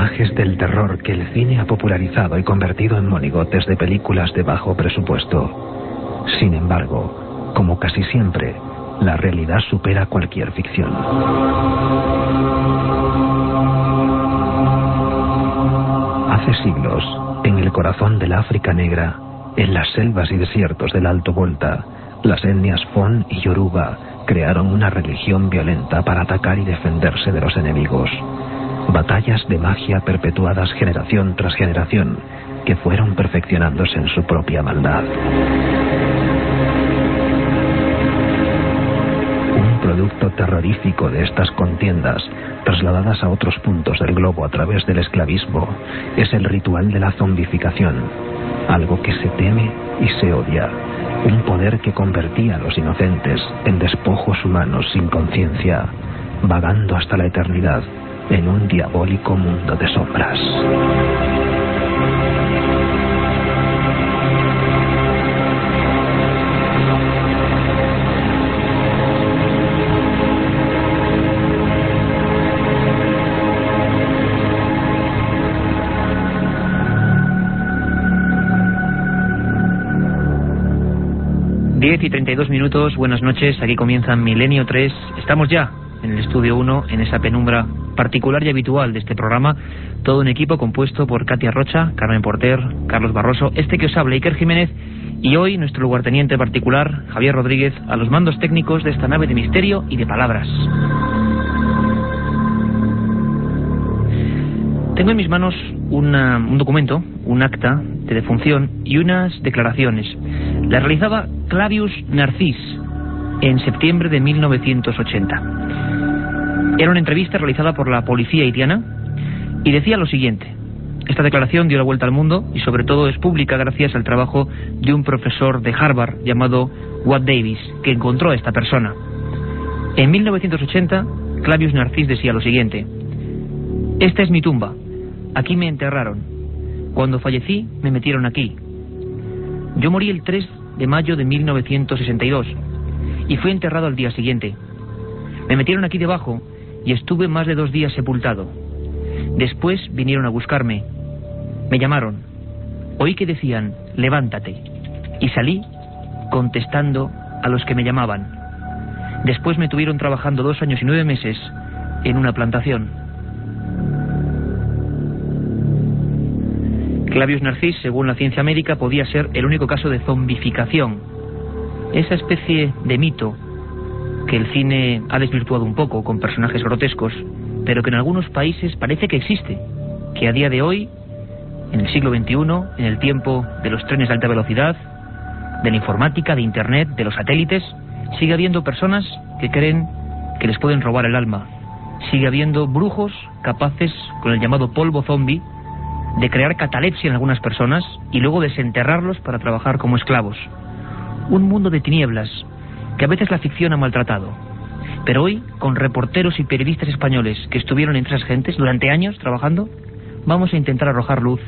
Personajes del terror que el cine ha popularizado y convertido en monigotes de películas de bajo presupuesto. Sin embargo, como casi siempre, la realidad supera cualquier ficción. Hace siglos, en el corazón del África Negra, en las selvas y desiertos del Alto Volta, las etnias Fon y Yoruba crearon una religión violenta para atacar y defenderse de los enemigos. Batallas de magia perpetuadas generación tras generación que fueron perfeccionándose en su propia maldad. Un producto terrorífico de estas contiendas, trasladadas a otros puntos del globo a través del esclavismo, es el ritual de la zombificación, algo que se teme y se odia, un poder que convertía a los inocentes en despojos humanos sin conciencia, vagando hasta la eternidad en un diabólico mundo de sombras. Diez y 32 minutos, buenas noches, aquí comienza Milenio 3. Estamos ya en el estudio 1, en esa penumbra particular y habitual de este programa. Todo un equipo compuesto por Katia Rocha, Carmen Porter, Carlos Barroso, este que os habla, Iker Jiménez, y hoy nuestro lugarteniente particular, Javier Rodríguez, a los mandos técnicos de esta nave de misterio y de palabras. Tengo en mis manos una- un documento, un acta de defunción y unas declaraciones. Las realizaba Clavius Narcís en septiembre de 1980. Era una entrevista realizada por la policía haitiana y decía lo siguiente. Esta declaración dio la vuelta al mundo y sobre todo es pública gracias al trabajo de un profesor de Harvard llamado Watt Davis, que encontró a esta persona. En 1980, Clavius Narcís decía lo siguiente. Esta es mi tumba. Aquí me enterraron. Cuando fallecí, me metieron aquí. Yo morí el 3 de mayo de 1962 y fui enterrado al día siguiente. Me metieron aquí debajo y estuve más de dos días sepultado. Después vinieron a buscarme. Me llamaron. Oí que decían, levántate. Y salí contestando a los que me llamaban. Después me tuvieron trabajando dos años y nueve meses en una plantación. Clavius Narcís, según la ciencia médica, podía ser el único caso de zombificación. Esa especie de mito que el cine ha desvirtuado un poco con personajes grotescos, pero que en algunos países parece que existe, que a día de hoy, en el siglo XXI, en el tiempo de los trenes de alta velocidad, de la informática, de Internet, de los satélites, sigue habiendo personas que creen que les pueden robar el alma. Sigue habiendo brujos capaces, con el llamado polvo zombie, de crear catalepsia en algunas personas y luego desenterrarlos para trabajar como esclavos. Un mundo de tinieblas que a veces la ficción ha maltratado. Pero hoy, con reporteros y periodistas españoles que estuvieron entre esas gentes durante años trabajando, vamos a intentar arrojar luz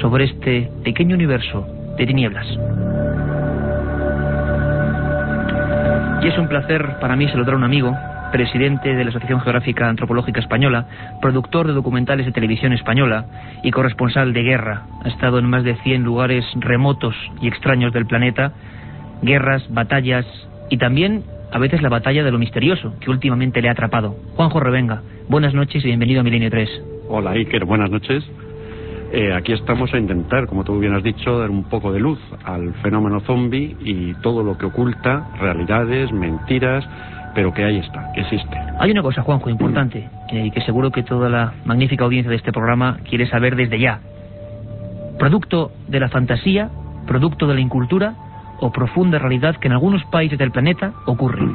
sobre este pequeño universo de tinieblas. Y es un placer para mí saludar a un amigo, presidente de la Asociación Geográfica Antropológica Española, productor de documentales de televisión española y corresponsal de guerra. Ha estado en más de 100 lugares remotos y extraños del planeta, guerras, batallas y también a veces la batalla de lo misterioso que últimamente le ha atrapado. Juanjo Revenga, buenas noches y bienvenido a Milenio 3. Hola Iker, buenas noches. Eh, aquí estamos a intentar, como tú bien has dicho, dar un poco de luz al fenómeno zombie y todo lo que oculta, realidades, mentiras, pero que ahí está, que existe. Hay una cosa, Juanjo, importante, eh, que seguro que toda la magnífica audiencia de este programa quiere saber desde ya. ¿Producto de la fantasía, producto de la incultura o profunda realidad que en algunos países del planeta ocurre?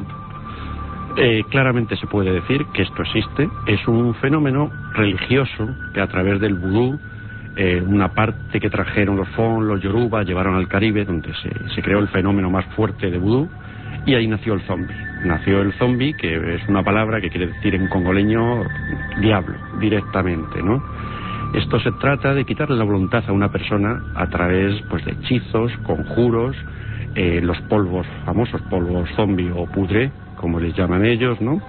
Eh, claramente se puede decir que esto existe. Es un fenómeno religioso que a través del vudú, eh, una parte que trajeron los Fon, los Yoruba, llevaron al Caribe, donde se, se creó el fenómeno más fuerte de vudú, y ahí nació el zombie. Nació el zombie, que es una palabra que quiere decir en congoleño diablo, directamente, ¿no? Esto se trata de quitarle la voluntad a una persona a través pues, de hechizos, conjuros, eh, los polvos, famosos polvos zombie o pudre, como les llaman ellos, ¿no?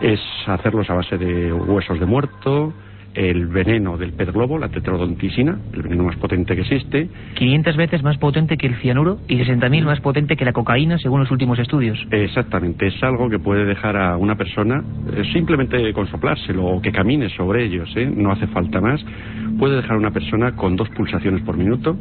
Es hacerlos a base de huesos de muerto, el veneno del pez globo, la tetrodonticina, el veneno más potente que existe. 500 veces más potente que el cianuro y 60.000 más potente que la cocaína, según los últimos estudios. Exactamente, es algo que puede dejar a una persona eh, simplemente con soplárselo o que camine sobre ellos, ¿eh? no hace falta más. Puede dejar a una persona con dos pulsaciones por minuto,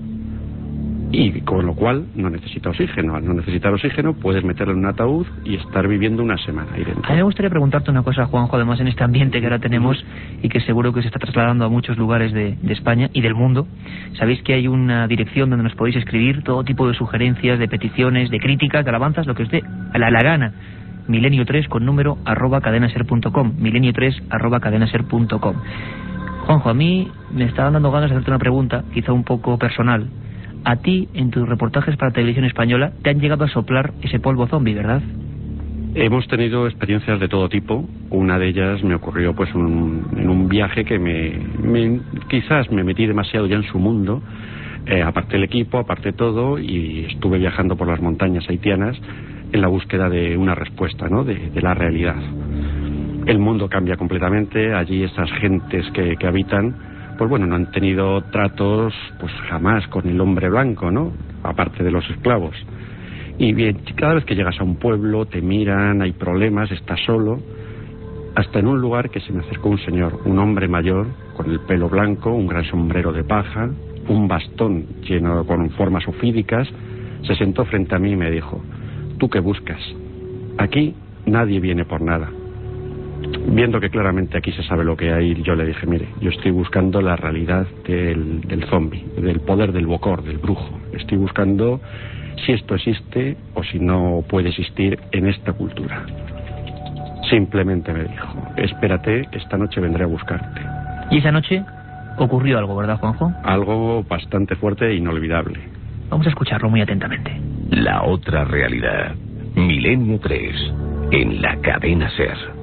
y con lo cual no necesita oxígeno. Al no necesitar oxígeno puedes meterlo en un ataúd y estar viviendo una semana ahí dentro. A mí me gustaría preguntarte una cosa, Juanjo, además en este ambiente que ahora tenemos y que seguro que se está trasladando a muchos lugares de, España y del mundo. Sabéis que hay una dirección donde nos podéis escribir todo tipo de sugerencias, de peticiones, de críticas, de alabanzas, lo que os dé a la, la gana. Milenio 3 con número arroba cadenaser.com. Milenio 3 arroba cadenaser.com. Juanjo, a mí me estaban dando ganas de hacerte una pregunta, quizá un poco personal. A ti, en tus reportajes para televisión española, te han llegado a soplar ese polvo zombie, ¿verdad? Hemos tenido experiencias de todo tipo. Una de ellas me ocurrió pues un- en un viaje que me, me- quizás me metí demasiado ya en su mundo. Eh, aparte el equipo, aparte todo, y estuve viajando por las montañas haitianas en la búsqueda de una respuesta, ¿no? De, de la realidad. El mundo cambia completamente. Allí esas gentes que, que habitan, pues bueno, no han tenido tratos, pues jamás con el hombre blanco, ¿no? Aparte de los esclavos. Y bien, cada vez que llegas a un pueblo, te miran, hay problemas, estás solo. Hasta en un lugar que se me acercó un señor, un hombre mayor, con el pelo blanco, un gran sombrero de paja, un bastón lleno con formas ofídicas, se sentó frente a mí y me dijo, ¿tú qué buscas? Aquí nadie viene por nada. Viendo que claramente aquí se sabe lo que hay, yo le dije, mire, yo estoy buscando la realidad del, del zombie, del poder del bocor, del brujo. Estoy buscando si esto existe o si no puede existir en esta cultura. Simplemente me dijo, espérate, esta noche vendré a buscarte. Y esa noche ocurrió algo, ¿verdad, Juanjo? Algo bastante fuerte e inolvidable. Vamos a escucharlo muy atentamente. La otra realidad. Milenio 3. En la cadena Ser.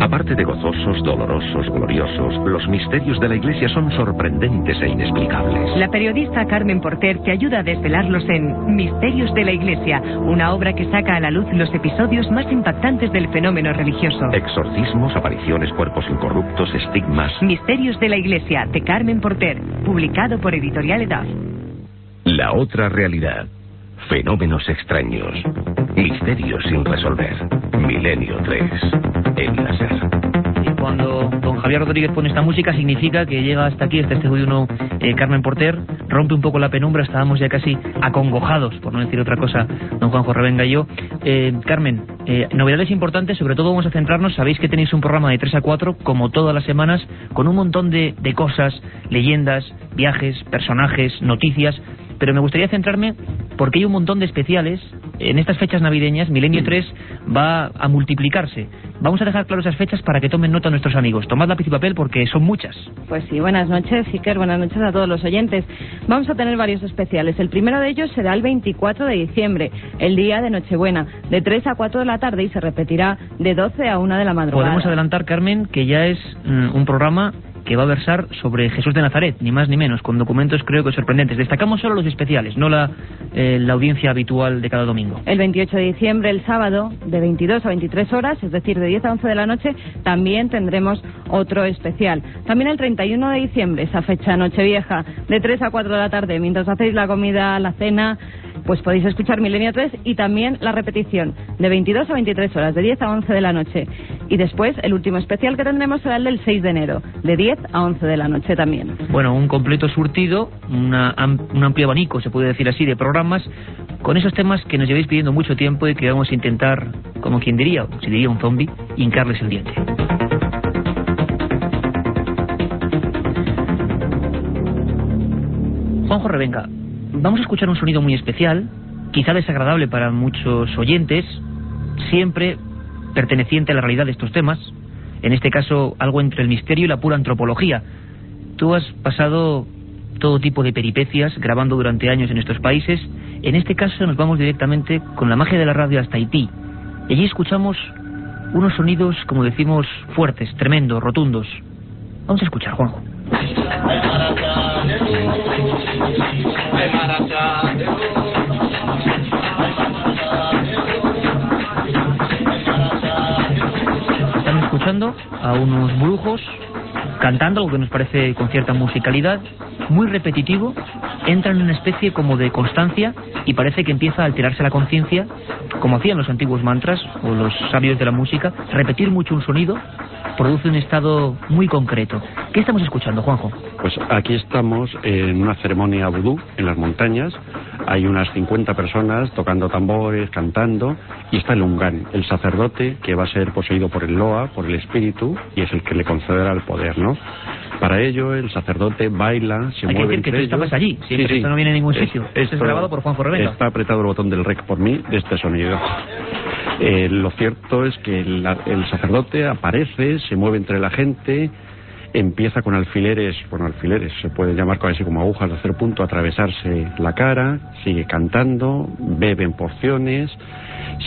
Aparte de gozosos, dolorosos, gloriosos, los misterios de la Iglesia son sorprendentes e inexplicables. La periodista Carmen Porter te ayuda a desvelarlos en Misterios de la Iglesia, una obra que saca a la luz los episodios más impactantes del fenómeno religioso. Exorcismos, apariciones, cuerpos incorruptos, estigmas. Misterios de la Iglesia, de Carmen Porter, publicado por Editorial Edad. La otra realidad. Fenómenos extraños. Misterios sin resolver. Milenio 3. En la Ser. Y cuando don Javier Rodríguez pone esta música significa que llega hasta aquí, este estudio eh, Carmen Porter, rompe un poco la penumbra, estábamos ya casi acongojados, por no decir otra cosa, don Juanjo Revenga y yo. Eh, Carmen, eh, novedades importantes, sobre todo vamos a centrarnos, sabéis que tenéis un programa de 3 a 4, como todas las semanas, con un montón de, de cosas, leyendas, viajes, personajes, noticias, pero me gustaría centrarme porque hay un montón de especiales. En estas fechas navideñas, Milenio 3 va a multiplicarse. Vamos a dejar claro esas fechas para que tomen nota nuestros amigos. Tomad lápiz y papel porque son muchas. Pues sí, buenas noches, Iker, buenas noches a todos los oyentes. Vamos a tener varios especiales. El primero de ellos será el 24 de diciembre, el día de Nochebuena, de 3 a 4 de la tarde y se repetirá de 12 a 1 de la madrugada. Podemos adelantar, Carmen, que ya es mm, un programa que va a versar sobre Jesús de Nazaret, ni más ni menos, con documentos creo que sorprendentes. Destacamos solo los especiales, no la, eh, audiencia habitual de cada domingo. El 28 de diciembre, el sábado, de 22 a 23 horas, es decir, de 10 a 11 de la noche, también tendremos otro especial. También el 31 de diciembre, esa fecha Nochevieja, de 3 a 4 de la tarde, mientras hacéis la comida, la cena, pues podéis escuchar Milenio 3 y también la repetición de 22 a 23 horas, de 10 a 11 de la noche. Y después, el último especial que tendremos será el del 6 de enero, de 10 a 11 de la noche también. Bueno, un completo surtido, una un amplio abanico, se puede decir así, de programas con esos temas que nos lleváis pidiendo mucho tiempo y que vamos a intentar, como quien diría, o si diría un zombie, hincarles el diente. Juanjo Revenga, vamos a escuchar un sonido muy especial, quizá desagradable para muchos oyentes, siempre perteneciente a la realidad de estos temas, en este caso algo entre el misterio y la pura antropología. Tú has pasado todo tipo de peripecias grabando durante años en estos países. En este caso nos vamos directamente con la magia de la radio hasta Haití. Y allí escuchamos unos sonidos, como decimos, fuertes, tremendos, rotundos. Vamos a escuchar, Juanjo. Están escuchando a unos brujos cantando, algo que nos parece con cierta musicalidad, muy repetitivo, entran en una especie como de constancia y parece que empieza a alterarse la conciencia, como hacían los antiguos mantras o los sabios de la música, repetir mucho un sonido produce un estado muy concreto. ¿Qué estamos escuchando, Juanjo? Pues aquí estamos en una ceremonia vudú en las montañas. Hay unas 50 personas tocando tambores, cantando, y está el Ungan, el sacerdote que va a ser poseído por el Loa, por el espíritu, y es el que le concederá el poder, ¿no? Para ello, el sacerdote baila, se Hay que mueve decir que tú entre estabas ellos. allí, siempre esto no viene en ningún Es- sitio. Esto es esto grabado por Juanjo Revenga. Está apretado el botón del rec por mí de este sonido. Eh, lo cierto es que el, el sacerdote aparece, se mueve entre la gente, empieza con alfileres, bueno, alfileres, se puede llamar casi como agujas de hacer punto, atravesarse la cara, sigue cantando, bebe en porciones,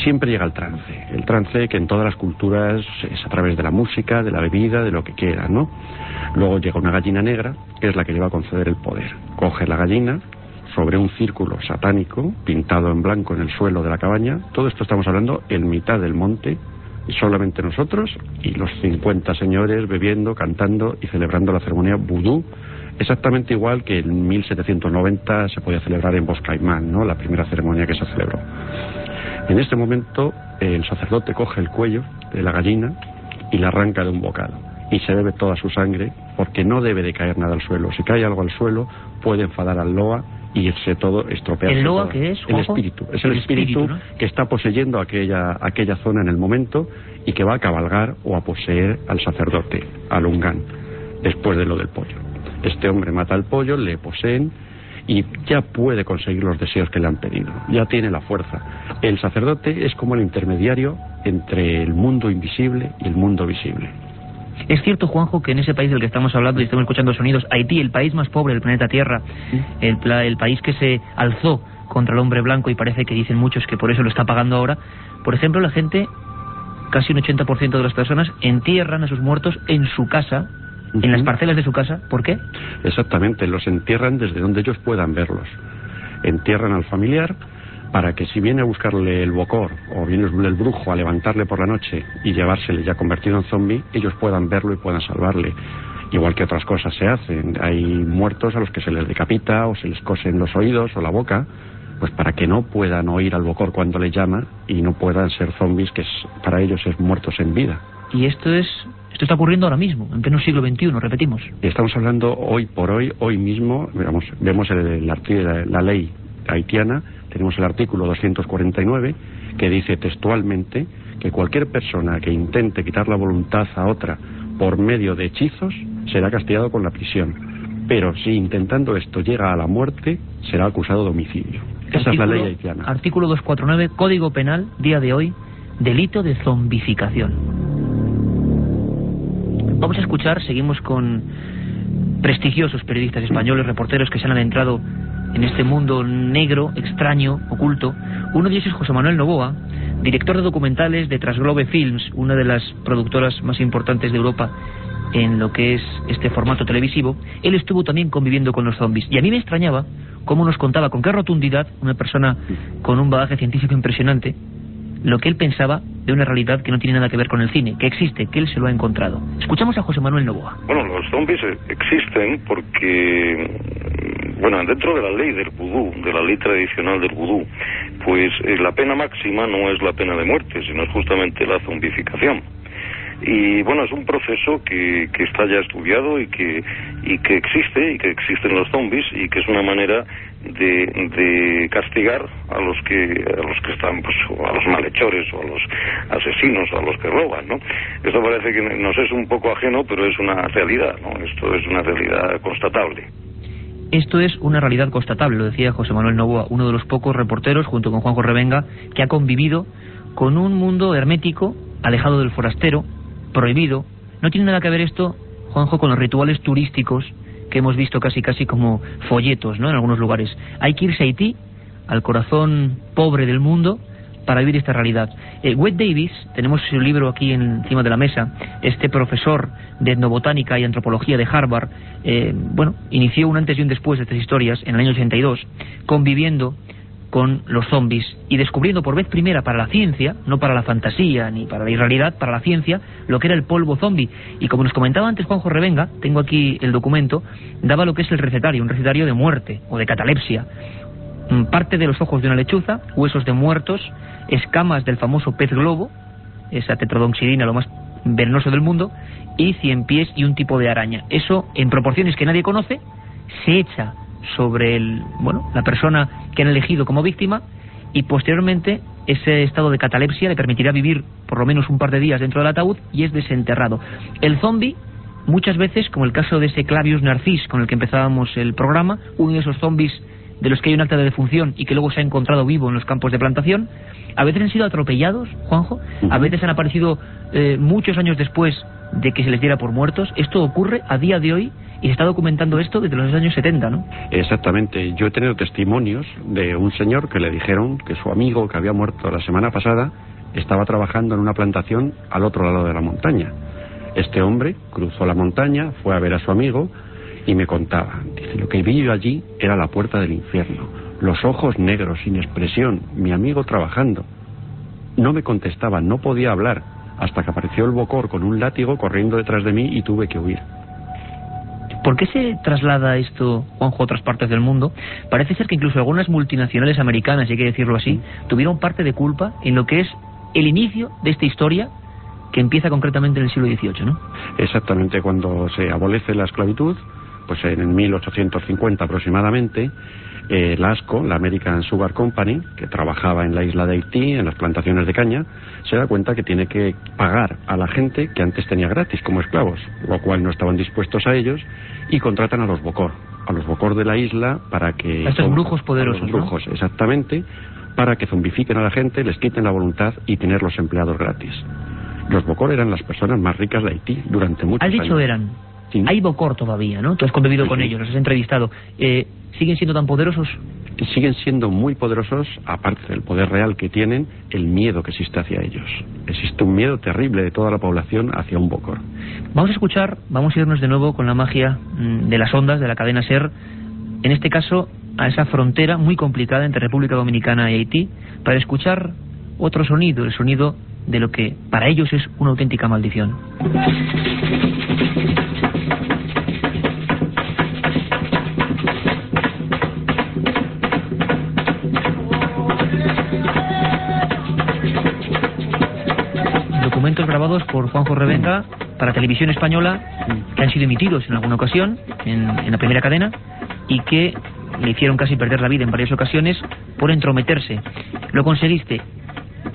siempre llega el trance. El trance que en todas las culturas es a través de la música, de la bebida, de lo que quiera, ¿no? Luego llega una gallina negra, que es la que le va a conceder el poder. Coge la gallina, sobre un círculo satánico pintado en blanco en el suelo de la cabaña. Todo esto estamos hablando en mitad del monte, y solamente nosotros y los 50 señores bebiendo, cantando y celebrando la ceremonia vudú, exactamente igual que en 1790 se podía celebrar en Boscaimán, ¿no? la primera ceremonia que se celebró. En este momento el sacerdote coge el cuello de la gallina y la arranca de un bocado y se bebe toda su sangre porque no debe de caer nada al suelo. Si cae algo al suelo puede enfadar al loa y irse todo estropearse. ¿El loa qué es, El espíritu. Es el, El espíritu, espíritu, ¿no? que está poseyendo aquella, aquella zona en el momento y que va a cabalgar o a poseer al sacerdote, al Ungán, después de lo del pollo. Este hombre mata al pollo, le poseen y ya puede conseguir los deseos que le han pedido. Ya tiene la fuerza. El sacerdote es como el intermediario entre el mundo invisible y el mundo visible. Es cierto, Juanjo, que en ese país del que estamos hablando y estamos escuchando sonidos, Haití, el país más pobre del planeta Tierra, el, pla- el país que se alzó contra el hombre blanco y parece que dicen muchos que por eso lo está pagando ahora, por ejemplo, la gente, casi un 80% de las personas, entierran a sus muertos en su casa, en las parcelas de su casa. ¿Por qué? Exactamente, los entierran desde donde ellos puedan verlos. Entierran al familiar para que si viene a buscarle el bocor o viene el brujo a levantarle por la noche y llevársele ya convertido en zombie, ellos puedan verlo y puedan salvarle. Igual que otras cosas se hacen. Hay muertos a los que se les decapita o se les cosen los oídos o la boca, pues para que no puedan oír al bocor cuando le llama y no puedan ser zombies que es- para ellos es muertos en vida. Y esto es esto está ocurriendo ahora mismo, en pleno siglo XXI, repetimos. Y Estamos hablando hoy por hoy, hoy mismo, veamos, vemos el, el la, la ley haitiana, tenemos el artículo 249 que dice textualmente que cualquier persona que intente quitar la voluntad a otra por medio de hechizos será castigado con la prisión. Pero si intentando esto llega a la muerte, será acusado de homicidio. Esa es la ley haitiana. Artículo 249, Código Penal, día de hoy, delito de zombificación. Vamos a escuchar, seguimos con prestigiosos periodistas españoles, reporteros que se han adentrado en este mundo negro, extraño, oculto. Uno de ellos es José Manuel Novoa, director de documentales de Trasglobe Films, una de las productoras más importantes de Europa en lo que es este formato televisivo. Él estuvo también conviviendo con los zombies. Y a mí me extrañaba cómo nos contaba con qué rotundidad una persona con un bagaje científico impresionante lo que él pensaba de una realidad que no tiene nada que ver con el cine, que existe, que él se lo ha encontrado. Escuchamos a José Manuel Novoa. Bueno, los zombies eh, existen porque, bueno, dentro de la ley del vudú, de la ley tradicional del vudú, pues eh, la pena máxima no es la pena de muerte, sino es justamente la zombificación. Y bueno, es un proceso que, que está ya estudiado y que, y que existe, y que existen los zombies, y que es una manera de, de castigar a los que a los que están pues a los malhechores o a los asesinos o a los que roban no esto parece que nos es un poco ajeno pero es una realidad no esto es una realidad constatable Esto es una realidad constatable, lo decía José Manuel Novoa, uno de los pocos reporteros, junto con Juanjo Revenga, que ha convivido con un mundo hermético alejado del forastero, prohibido. No tiene nada que ver esto, Juanjo, con los rituales turísticos que hemos visto casi casi como folletos, ¿no? En algunos lugares. Hay que irse a Haití, al corazón pobre del mundo, para vivir esta realidad. Eh, Wade Davis, tenemos su libro aquí encima de la mesa, este profesor de etnobotánica y antropología de Harvard, eh, bueno, inició un antes y un después de estas historias en el año 82, conviviendo con los zombies y descubriendo por vez primera para la ciencia, no para la fantasía ni para la irrealidad, para la ciencia, lo que era el polvo zombie. Y como nos comentaba antes Juanjo Revenga, tengo aquí el documento, daba lo que es el recetario, un recetario de muerte o de catalepsia. Mm, parte de los ojos de una lechuza, huesos de muertos, escamas del famoso pez globo, esa tetrodonxidina, lo más venenoso del mundo, y cien pies y un tipo de araña. Eso, en proporciones que nadie conoce, se echa sobre el, bueno, la persona que han elegido como víctima y posteriormente ese estado de catalepsia le permitirá vivir por lo menos un par de días dentro del ataúd y es desenterrado. El zombie, muchas veces, como el caso de ese Clavius narcis con el que empezábamos el programa, uno de esos zombies de los que hay un acta de defunción y que luego se ha encontrado vivo en los campos de plantación, a veces han sido atropellados, Juanjo, a veces han aparecido eh, muchos años después de que se les diera por muertos. Esto ocurre a día de hoy y se está documentando esto desde los años 70, ¿no? Exactamente. Yo he tenido testimonios de un señor que le dijeron que su amigo que había muerto la semana pasada estaba trabajando en una plantación al otro lado de la montaña. Este hombre cruzó la montaña, fue a ver a su amigo y me contaba, dice, lo que vi yo allí era la puerta del infierno, los ojos negros, sin expresión, mi amigo trabajando. No me contestaba, no podía hablar, hasta que apareció el bocor con un látigo corriendo detrás de mí y tuve que huir. ¿Por qué se traslada esto, Juanjo, a otras partes del mundo? Parece ser que incluso algunas multinacionales americanas, hay que decirlo así, tuvieron parte de culpa en lo que es el inicio de esta historia que empieza concretamente en el siglo XVIII, ¿no? Exactamente, cuando se abolece la esclavitud, pues en 1850 aproximadamente, eh, la ASCO, la American Sugar Company, que trabajaba en la isla de Haití, en las plantaciones de caña, se da cuenta que tiene que pagar a la gente que antes tenía gratis como esclavos, lo cual no estaban dispuestos a ellos, y contratan a los Bocor, a los Bocor de la isla para que... A estos brujos poderosos. A los brujos, exactamente, para que zombifiquen a la gente, les quiten la voluntad y tener los empleados gratis. Los Bocor eran las personas más ricas de Haití durante muchos años. ¿Has dicho eran? Hay Bocor todavía, ¿no? Tú has convivido con ellos, los has entrevistado. Eh, ¿Siguen siendo tan poderosos? Siguen siendo muy poderosos, aparte del poder real que tienen, el miedo que existe hacia ellos. Existe un miedo terrible de toda la población hacia un Bocor. Vamos a escuchar, vamos a irnos de nuevo con la magia mm, de las ondas de la cadena SER, en este caso a esa frontera muy complicada entre República Dominicana y Haití, para escuchar otro sonido, el sonido de lo que para ellos es una auténtica maldición. Documentos grabados por Juanjo Revenga para televisión española que han sido emitidos en alguna ocasión en, la primera cadena y que le hicieron casi perder la vida en varias ocasiones por entrometerse. Lo conseguiste.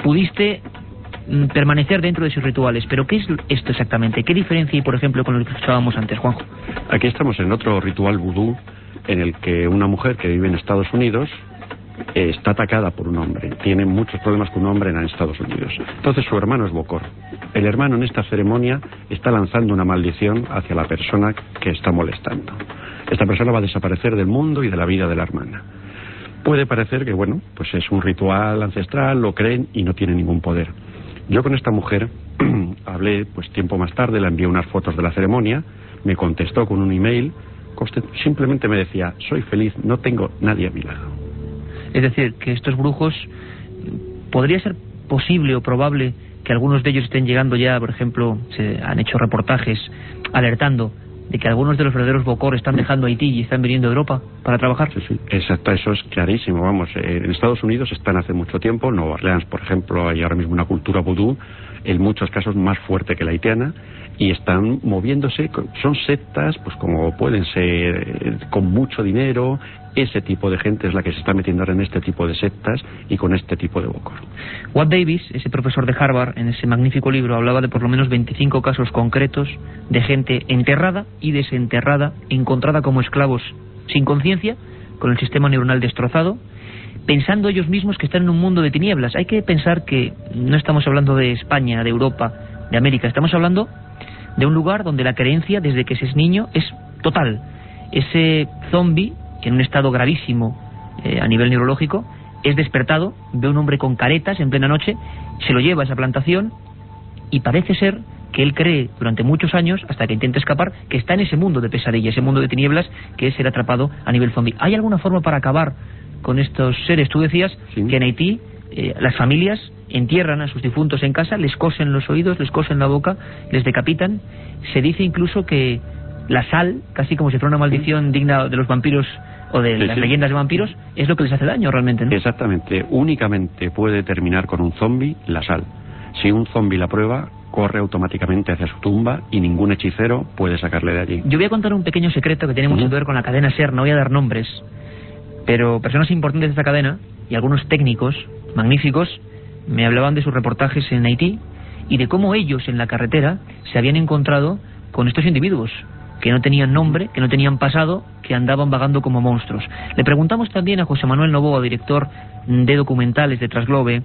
Pudiste mm, permanecer dentro de sus rituales. Pero ¿qué es esto exactamente? ¿Qué diferencia hay, por ejemplo, con lo que escuchábamos antes, Juanjo? Aquí estamos en otro ritual vudú en el que una mujer que vive en Estados Unidos está atacada por un hombre. Tiene muchos problemas con un hombre en Estados Unidos. Entonces su hermano es Bocor. El hermano en esta ceremonia está lanzando una maldición hacia la persona que está molestando. Esta persona va a desaparecer del mundo y de la vida de la hermana. Puede parecer que, bueno, pues es un ritual ancestral, lo creen y no tiene ningún poder. Yo con esta mujer hablé, pues tiempo más tarde, le envié unas fotos de la ceremonia, me contestó con un email, simplemente me decía, soy feliz, no tengo nadie a mi lado. Es decir, que estos brujos, podría ser posible o probable que algunos de ellos estén llegando ya, por ejemplo, se han hecho reportajes alertando de que algunos de los verdaderos Bocor están dejando Haití y están viniendo a Europa para trabajar. Sí, sí, exacto, eso es clarísimo. Vamos, eh, en Estados Unidos están hace mucho tiempo, en Nueva Orleans, por ejemplo, hay ahora mismo una cultura vudú, en muchos casos más fuerte que la haitiana, y están moviéndose, son sectas, pues como pueden ser eh, con mucho dinero, ese tipo de gente es la que se está metiendo ahora en este tipo de sectas y con este tipo de bocor. Watt Davis, ese profesor de Harvard, en ese magnífico libro hablaba de por lo menos 25 casos concretos de gente enterrada y desenterrada, encontrada como esclavos sin conciencia, con el sistema neuronal destrozado, pensando ellos mismos que están en un mundo de tinieblas. Hay que pensar que no estamos hablando de España, de Europa, de América, estamos hablando de un lugar donde la creencia desde que se es niño es total. Ese zombie, en un estado gravísimo eh, a nivel neurológico, es despertado, ve a un hombre con caretas en plena noche, se lo lleva a esa plantación y parece ser que él cree durante muchos años, hasta que intenta escapar, que está en ese mundo de pesadilla, ese mundo de tinieblas, que es ser atrapado a nivel zombie. ¿Hay alguna forma para acabar con estos seres? Tú decías que en Haití eh, las familias entierran a sus difuntos en casa, les cosen los oídos, les cosen la boca, les decapitan. Se dice incluso que la sal, casi como si fuera una maldición digna de los vampiros o de las leyendas de vampiros, es lo que les hace daño realmente. ¿no? Exactamente. Únicamente puede terminar con un zombie la sal. Si un zombie la prueba, corre automáticamente hacia su tumba y ningún hechicero puede sacarle de allí. Yo voy a contar un pequeño secreto que tiene mucho que ver con la cadena SER, no voy a dar nombres, pero personas importantes de esta cadena y algunos técnicos magníficos me hablaban de sus reportajes en Haití y de cómo ellos en la carretera se habían encontrado con estos individuos que no tenían nombre, que no tenían pasado, que andaban vagando como monstruos. Le preguntamos también a José Manuel Novoa, director de documentales de Trasglobe,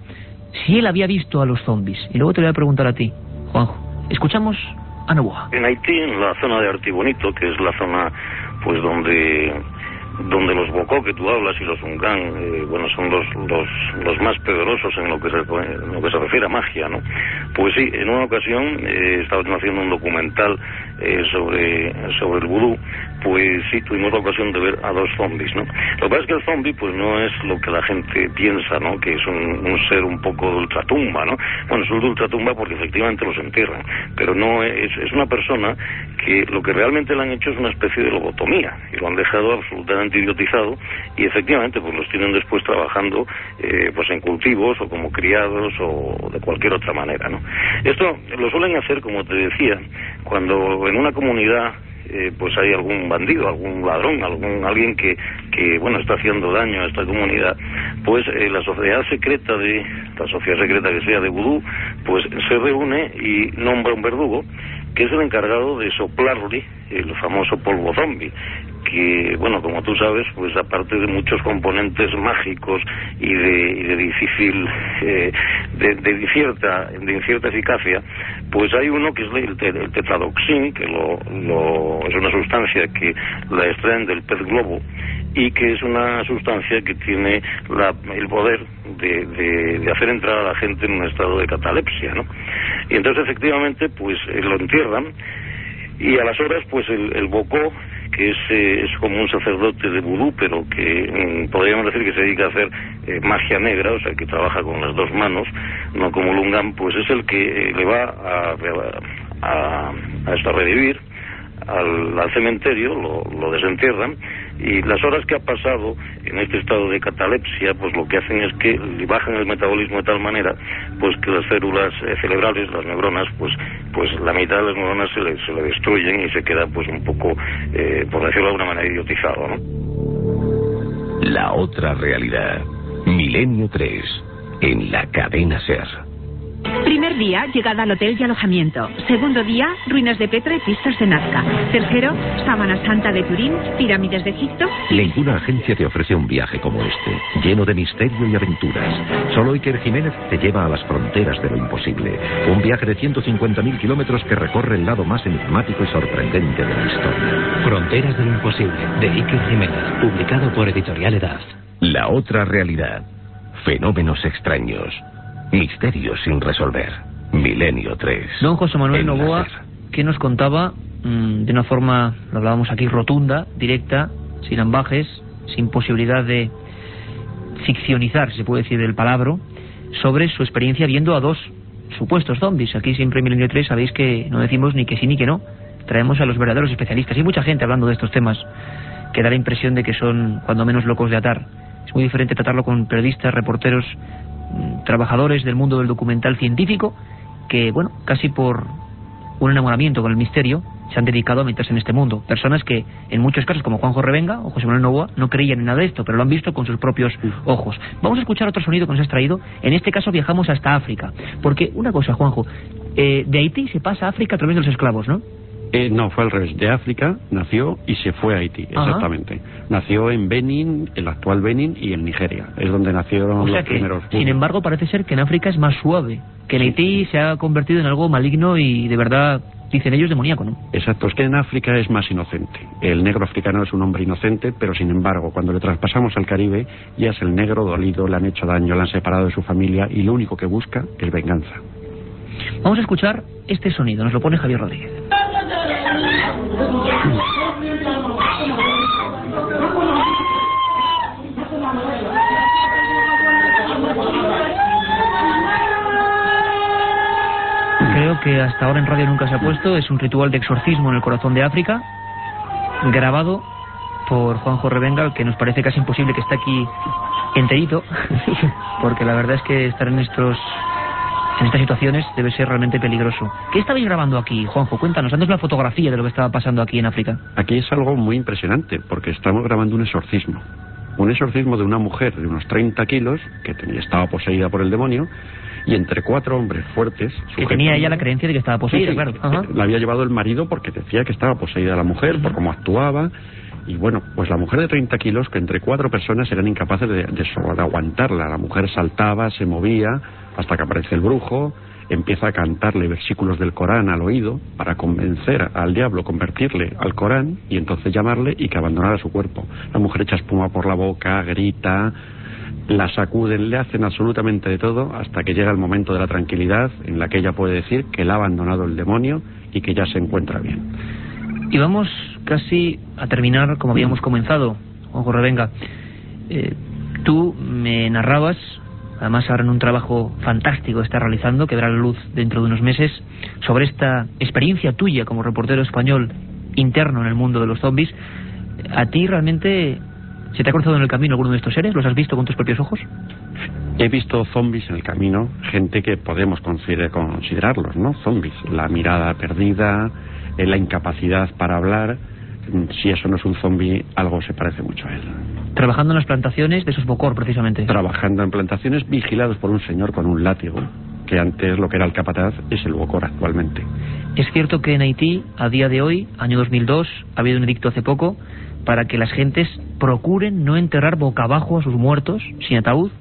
si él había visto a los zombies. Y luego te voy a preguntar a ti. Juanjo, escuchamos a Novoa. En Haití, en la zona de Artibonito, que es la zona pues donde donde los Bocó que tú hablas y los Ungán, eh, bueno, son los, los, los, más poderosos en lo, que se, en lo que se refiere a magia, ¿no? Pues sí, en una ocasión eh, estaba haciendo un documental eh, sobre, sobre el vudú, pues sí, tuvimos la ocasión de ver a dos zombies, ¿no? Lo que pasa es que el zombie, pues no es lo que la gente piensa, ¿no? Que es un, un ser un poco de ultratumba, ¿no? Bueno, es un ultratumba porque efectivamente los entierran, pero no es, es una persona que lo que realmente le han hecho es una especie de lobotomía y lo han dejado absolutamente idiotizado y efectivamente pues los tienen después trabajando eh, pues en cultivos o como criados o de cualquier otra manera, ¿no? Esto lo suelen hacer, como te decía, cuando en una comunidad eh, pues hay algún bandido, algún ladrón, algún alguien que, que bueno está haciendo daño a esta comunidad, pues eh, la sociedad secreta de la sociedad secreta que sea de vudú, pues se reúne y nombra un verdugo que es el encargado de soplarle el famoso polvo zombie que, bueno, como tú sabes, pues aparte de muchos componentes mágicos y de, y de difícil, eh, de, de, incierta, de incierta eficacia, pues hay uno que es el, el tetradoxin, que lo, lo, es una sustancia que la extraen del pez globo y que es una sustancia que tiene la, el poder de, de, hacer entrar a la gente en un estado de catalepsia, ¿no? Y entonces efectivamente pues eh, lo entierran y a las horas pues el bocó que es, eh, es, como un sacerdote de vudú, pero que mm, podríamos decir que se dedica a hacer eh, magia negra, o sea, que trabaja con las dos manos, no como Lungam, pues es el que eh, le va a, a, a, a revivir al, al cementerio, lo, lo, desentierran y las horas que ha pasado en este estado de catalepsia, pues lo que hacen es que bajan el metabolismo de tal manera, pues que las células eh, cerebrales, las neuronas, pues, pues la mitad de las neuronas se le, se le destruyen y se queda pues un poco, eh, por decirlo de alguna manera, idiotizado, ¿no? La otra realidad. Milenio 3. En la cadena Ser. Primer día, llegada al hotel y alojamiento. Segundo día, ruinas de Petra y pistas de Nazca. Tercero, Sábana Santa de Turín, pirámides de Egipto. Ninguna agencia te ofrece un viaje como este, lleno de misterio y aventuras. Solo Iker Jiménez te lleva a las fronteras de lo imposible. Un viaje de 150.000 kilómetros que recorre el lado más enigmático y sorprendente de la historia. Fronteras de lo imposible, de Iker Jiménez, publicado por Editorial Edad. La otra realidad. Fenómenos extraños. Misterios sin resolver. Milenio 3. Don José Manuel Novoa, que nos contaba mmm, de una forma, lo hablábamos aquí, rotunda, directa, sin ambajes, sin posibilidad de ficcionizar, se puede decir el palabra, sobre su experiencia viendo a dos supuestos zombies. Aquí siempre en Milenio 3 sabéis que no decimos ni que sí ni que no. Traemos a los verdaderos especialistas. Hay mucha gente hablando de estos temas que da la impresión de que son cuando menos locos de atar. Es muy diferente tratarlo con periodistas, reporteros, trabajadores del mundo del documental científico que, bueno, casi por un enamoramiento con el misterio se han dedicado a meterse en este mundo. Personas que, en muchos casos, como Juanjo Revenga o José Manuel Novoa, no creían en nada de esto, pero lo han visto con sus propios ojos. Vamos a escuchar otro sonido que nos has traído. En este caso viajamos hasta África. Porque, una cosa, Juanjo, eh, de Haití se pasa a África a través de los esclavos, ¿no? Eh, no, fue al revés. De África nació y se fue a Haití, Ajá. exactamente. Nació en Benin, el actual Benin, y en Nigeria. Es donde nacieron O sea los que, primeros. sin embargo, parece ser que en África es más suave. Que en Haití se ha convertido en algo maligno y de verdad, dicen ellos, demoníaco, ¿no? Exacto, es que en África es más inocente. El negro africano es un hombre inocente, pero sin embargo, cuando le traspasamos al Caribe, ya es el negro dolido, le han hecho daño, le han separado de su familia y lo único que busca es venganza. Vamos a escuchar este sonido, nos lo pone Javier Rodríguez. Creo que hasta ahora en radio nunca se ha puesto, es un ritual de exorcismo en el corazón de África, grabado por Juanjo Revenga, que nos parece casi imposible que esté aquí enterito, porque la verdad es que estar en estos en estas situaciones debe ser realmente peligroso. ¿Qué estabais grabando aquí, Juanjo? Cuéntanos, haznos la fotografía de lo que estaba pasando aquí en África. Aquí es algo muy impresionante, porque estamos grabando un exorcismo. Un exorcismo de una mujer de unos 30 kilos, que tenía, estaba poseída por el demonio, y entre cuatro hombres fuertes... Que tenía ella la creencia de que estaba poseída, Sí, claro. Ajá. La había llevado el marido porque decía que estaba poseída la mujer, por cómo actuaba. Y bueno, pues la mujer de 30 kilos, que entre cuatro personas eran incapaces de, de aguantarla. La mujer saltaba, se movía, hasta que aparece el brujo, empieza a cantarle versículos del Corán al oído para convencer al diablo, convertirle al Corán y entonces llamarle y que abandonara su cuerpo. La mujer echa espuma por la boca, grita, la sacuden, le hacen absolutamente de todo hasta que llega el momento de la tranquilidad en la que ella puede decir que la ha abandonado el demonio y que ya se encuentra bien. Y vamos casi a terminar como habíamos comenzado, Juanjo Revenga. Eh, tú me narrabas, además ahora en un trabajo fantástico está realizando, que verá la luz dentro de unos meses, sobre esta experiencia tuya como reportero español interno en el mundo de los zombies. ¿A ti realmente se te ha cruzado en el camino alguno de estos seres? ¿Los has visto con tus propios ojos? He visto zombies en el camino, gente que podemos consider- considerarlos, ¿no? Zombies. La mirada perdida, eh, la incapacidad para hablar. Si eso no es un zombie, algo se parece mucho a él. Trabajando en las plantaciones de Sosbocor, precisamente. Trabajando en plantaciones vigilados por un señor con un látigo, que antes lo que era el capataz es el Bocor actualmente. Es cierto que en Haití, a día de hoy, año 2002, ha habido un edicto hace poco para que las gentes procuren no enterrar boca abajo a sus muertos sin ataúd.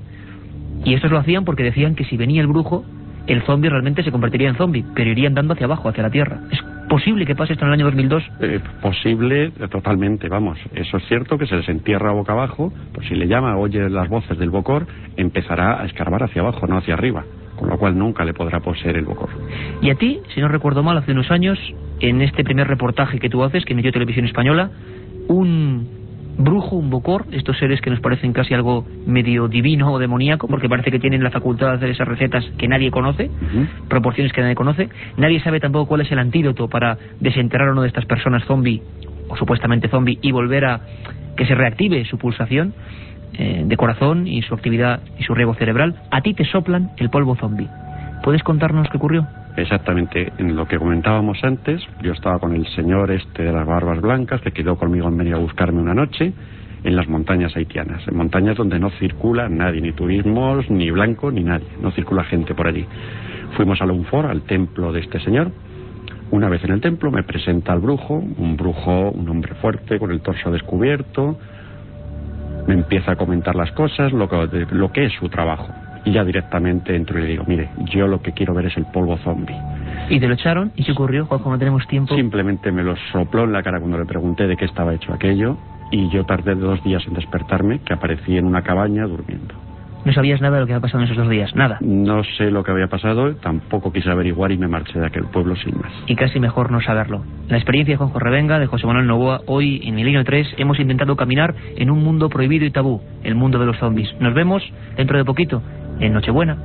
Y estos lo hacían porque decían que si venía el brujo, el zombie realmente se convertiría en zombie, pero iría andando hacia abajo, hacia la tierra. ¿Es posible que pase esto en el año 2002? Eh, posible, eh, totalmente, vamos. Eso es cierto que se les entierra boca abajo, pues si le llama, oye las voces del Bocor, empezará a escarbar hacia abajo, no hacia arriba, con lo cual nunca le podrá poseer el Bocor. Y a ti, si no recuerdo mal, hace unos años, en este primer reportaje que tú haces, que emitió Televisión Española, un brujo, un bocor, estos seres que nos parecen casi algo medio divino o demoníaco, porque parece que tienen la facultad de hacer esas recetas que nadie conoce, proporciones que nadie conoce. Nadie sabe tampoco cuál es el antídoto para desenterrar a una de estas personas zombie, o supuestamente zombie, y volver a que se reactive su pulsación eh, de corazón y su actividad y su riego cerebral. A ti te soplan el polvo zombie. ¿Puedes contarnos qué ocurrió? Exactamente, en lo que comentábamos antes, yo estaba con el señor este de las barbas blancas que quedó conmigo en venir a buscarme una noche en las montañas haitianas, en montañas donde no circula nadie, ni turismos, ni blanco, ni nadie, no circula gente por allí. Fuimos a Lunfor, al templo de este señor. Una vez en el templo me presenta al brujo, un brujo, un hombre fuerte, con el torso descubierto, me empieza a comentar las cosas, lo que, lo que es su trabajo. Y ya directamente entro y le digo, mire, yo lo que quiero ver es el polvo zombie. Y te lo echaron. ¿Y qué ocurrió, Juanjo? No tenemos tiempo. Simplemente me lo sopló en la cara cuando le pregunté de qué estaba hecho aquello y yo tardé dos días en despertarme, que aparecí en una cabaña durmiendo. No sabías nada de lo que había pasado en esos dos días. Nada. No sé lo que había pasado, tampoco quise averiguar y me marché de aquel pueblo sin más. y casi mejor no saberlo. La experiencia de Juanjo Revenga, de José Manuel Novoa, hoy en Milenio 3 hemos intentado caminar en un mundo prohibido y tabú, el mundo de los zombies. Nos vemos dentro de poquito, en Nochebuena,